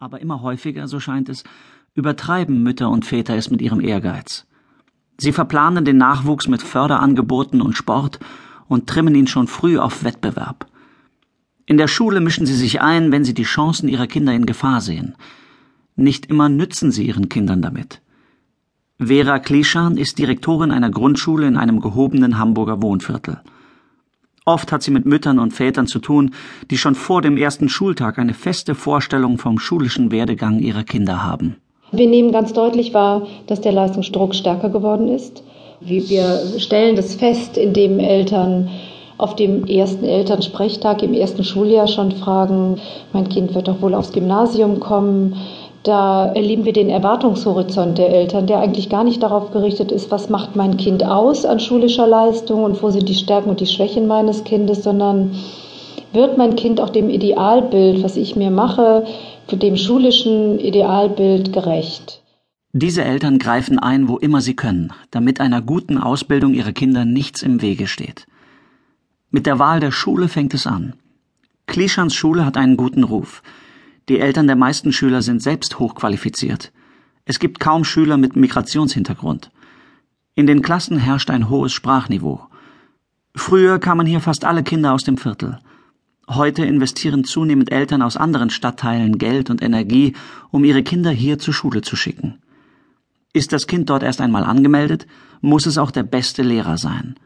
Aber immer häufiger, so scheint es, übertreiben Mütter und Väter es mit ihrem Ehrgeiz. Sie verplanen den Nachwuchs mit Förderangeboten und Sport und trimmen ihn schon früh auf Wettbewerb. In der Schule mischen sie sich ein, wenn sie die Chancen ihrer Kinder in Gefahr sehen. Nicht immer nützen sie ihren Kindern damit. Vera Klischan ist Direktorin einer Grundschule in einem gehobenen Hamburger Wohnviertel. Oft hat sie mit Müttern und Vätern zu tun, die schon vor dem ersten Schultag eine feste Vorstellung vom schulischen Werdegang ihrer Kinder haben. Wir nehmen ganz deutlich wahr, dass der Leistungsdruck stärker geworden ist. Wir stellen das fest, indem Eltern auf dem ersten Elternsprechtag im ersten Schuljahr schon fragen, mein Kind wird doch wohl aufs Gymnasium kommen. Da erleben wir den Erwartungshorizont der Eltern, der eigentlich gar nicht darauf gerichtet ist, was macht mein Kind aus an schulischer Leistung und wo sind die Stärken und die Schwächen meines Kindes, sondern wird mein Kind auch dem Idealbild, was ich mir mache, dem schulischen Idealbild gerecht. Diese Eltern greifen ein, wo immer sie können, damit einer guten Ausbildung ihrer Kinder nichts im Wege steht. Mit der Wahl der Schule fängt es an. Klischans Schule hat einen guten Ruf. Die Eltern der meisten Schüler sind selbst hochqualifiziert. Es gibt kaum Schüler mit Migrationshintergrund. In den Klassen herrscht ein hohes Sprachniveau. Früher kamen hier fast alle Kinder aus dem Viertel. Heute investieren zunehmend Eltern aus anderen Stadtteilen Geld und Energie, um ihre Kinder hier zur Schule zu schicken. Ist das Kind dort erst einmal angemeldet, muss es auch der beste Lehrer sein.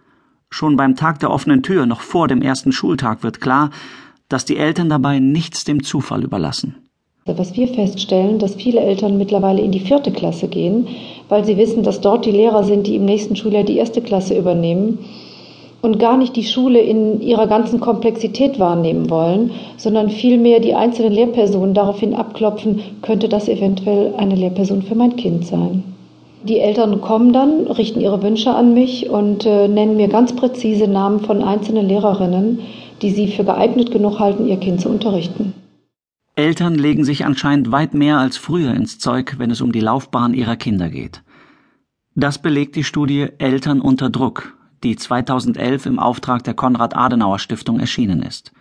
Schon beim Tag der offenen Tür, noch vor dem ersten Schultag, wird klar, dass die Eltern dabei nichts dem Zufall überlassen. Was wir feststellen, dass viele Eltern mittlerweile in die vierte Klasse gehen, weil sie wissen, dass dort die Lehrer sind, die im nächsten Schuljahr die erste Klasse übernehmen und gar nicht die Schule in ihrer ganzen Komplexität wahrnehmen wollen, sondern vielmehr die einzelnen Lehrpersonen daraufhin abklopfen, könnte das eventuell eine Lehrperson für mein Kind sein. Die Eltern kommen dann, richten ihre Wünsche an mich und äh, nennen mir ganz präzise Namen von einzelnen Lehrerinnen, die sie für geeignet genug halten, ihr Kind zu unterrichten. Eltern legen sich anscheinend weit mehr als früher ins Zeug, wenn es um die Laufbahn ihrer Kinder geht. Das belegt die Studie Eltern unter Druck, die 2011 im Auftrag der Konrad-Adenauer-Stiftung erschienen ist.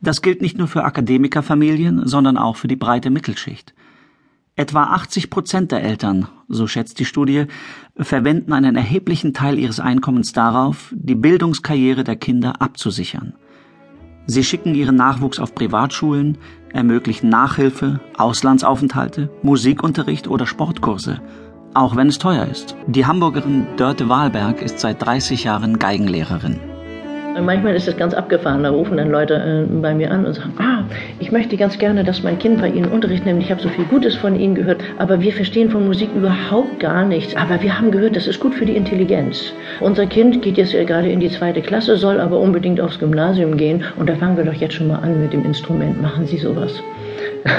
Das gilt nicht nur für Akademikerfamilien, sondern auch für die breite Mittelschicht. Etwa 80 Prozent der Eltern, so schätzt die Studie, verwenden einen erheblichen Teil ihres Einkommens darauf, die Bildungskarriere der Kinder abzusichern. Sie schicken ihren Nachwuchs auf Privatschulen, ermöglichen Nachhilfe, Auslandsaufenthalte, Musikunterricht oder Sportkurse, auch wenn es teuer ist. Die Hamburgerin Dörte Wahlberg ist seit 30 Jahren Geigenlehrerin. Manchmal ist es ganz abgefahren, da rufen dann Leute äh, bei mir an und sagen, ah, ich möchte ganz gerne, dass mein Kind bei Ihnen Unterricht nimmt. Ich habe so viel Gutes von Ihnen gehört, aber wir verstehen von Musik überhaupt gar nichts. Aber wir haben gehört, das ist gut für die Intelligenz. Unser Kind geht jetzt gerade in die zweite Klasse, soll aber unbedingt aufs Gymnasium gehen und da fangen wir doch jetzt schon mal an mit dem Instrument. Machen Sie sowas?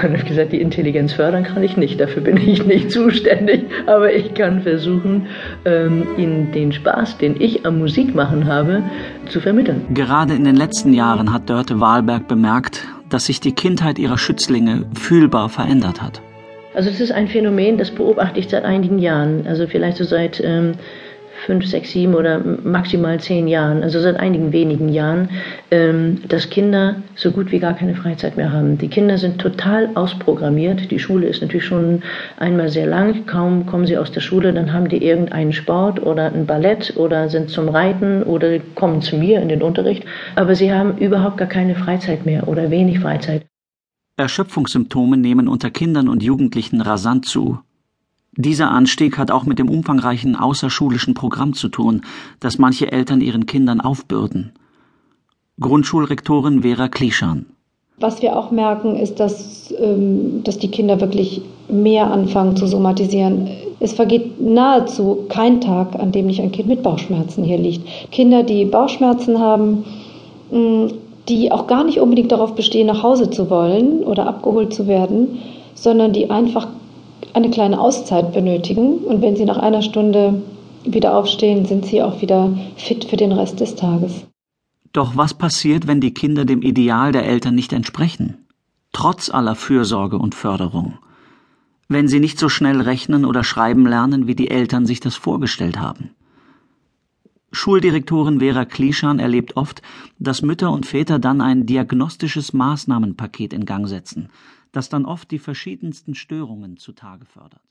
Und ich gesagt, die Intelligenz fördern kann ich nicht, dafür bin ich nicht zuständig, aber ich kann versuchen, ähm, ihnen den Spaß, den ich am Musikmachen habe, zu vermitteln. Gerade in den letzten Jahren hat Dörte Wahlberg bemerkt, dass sich die Kindheit ihrer Schützlinge fühlbar verändert hat. Also es ist ein Phänomen, das beobachte ich seit einigen Jahren, also vielleicht so seit ähm, fünf, sechs, sieben oder maximal zehn Jahren, also seit einigen wenigen Jahren, ähm, dass Kinder so gut wie gar keine Freizeit mehr haben. Die Kinder sind total ausprogrammiert. Die Schule ist natürlich schon einmal sehr lang. Kaum kommen sie aus der Schule, dann haben die irgendeinen Sport oder ein Ballett oder sind zum Reiten oder kommen zu mir in den Unterricht. Aber sie haben überhaupt gar keine Freizeit mehr oder wenig Freizeit. Erschöpfungssymptome nehmen unter Kindern und Jugendlichen rasant zu. Dieser Anstieg hat auch mit dem umfangreichen außerschulischen Programm zu tun, das manche Eltern ihren Kindern aufbürden. Grundschulrektorin Vera Klischan. Was wir auch merken, ist, dass, ähm, dass die Kinder wirklich mehr anfangen zu somatisieren. Es vergeht nahezu kein Tag, an dem nicht ein Kind mit Bauchschmerzen hier liegt. Kinder, die Bauchschmerzen haben, die auch gar nicht unbedingt darauf bestehen, nach Hause zu wollen oder abgeholt zu werden, sondern die einfach eine kleine Auszeit benötigen. Und wenn sie nach einer Stunde wieder aufstehen, sind sie auch wieder fit für den Rest des Tages. Doch was passiert, wenn die Kinder dem Ideal der Eltern nicht entsprechen? Trotz aller Fürsorge und Förderung. Wenn sie nicht so schnell rechnen oder schreiben lernen, wie die Eltern sich das vorgestellt haben. Schuldirektorin Vera Klischan erlebt oft, dass Mütter und Väter dann ein diagnostisches Maßnahmenpaket in Gang setzen, das dann oft die verschiedensten Störungen zutage fördert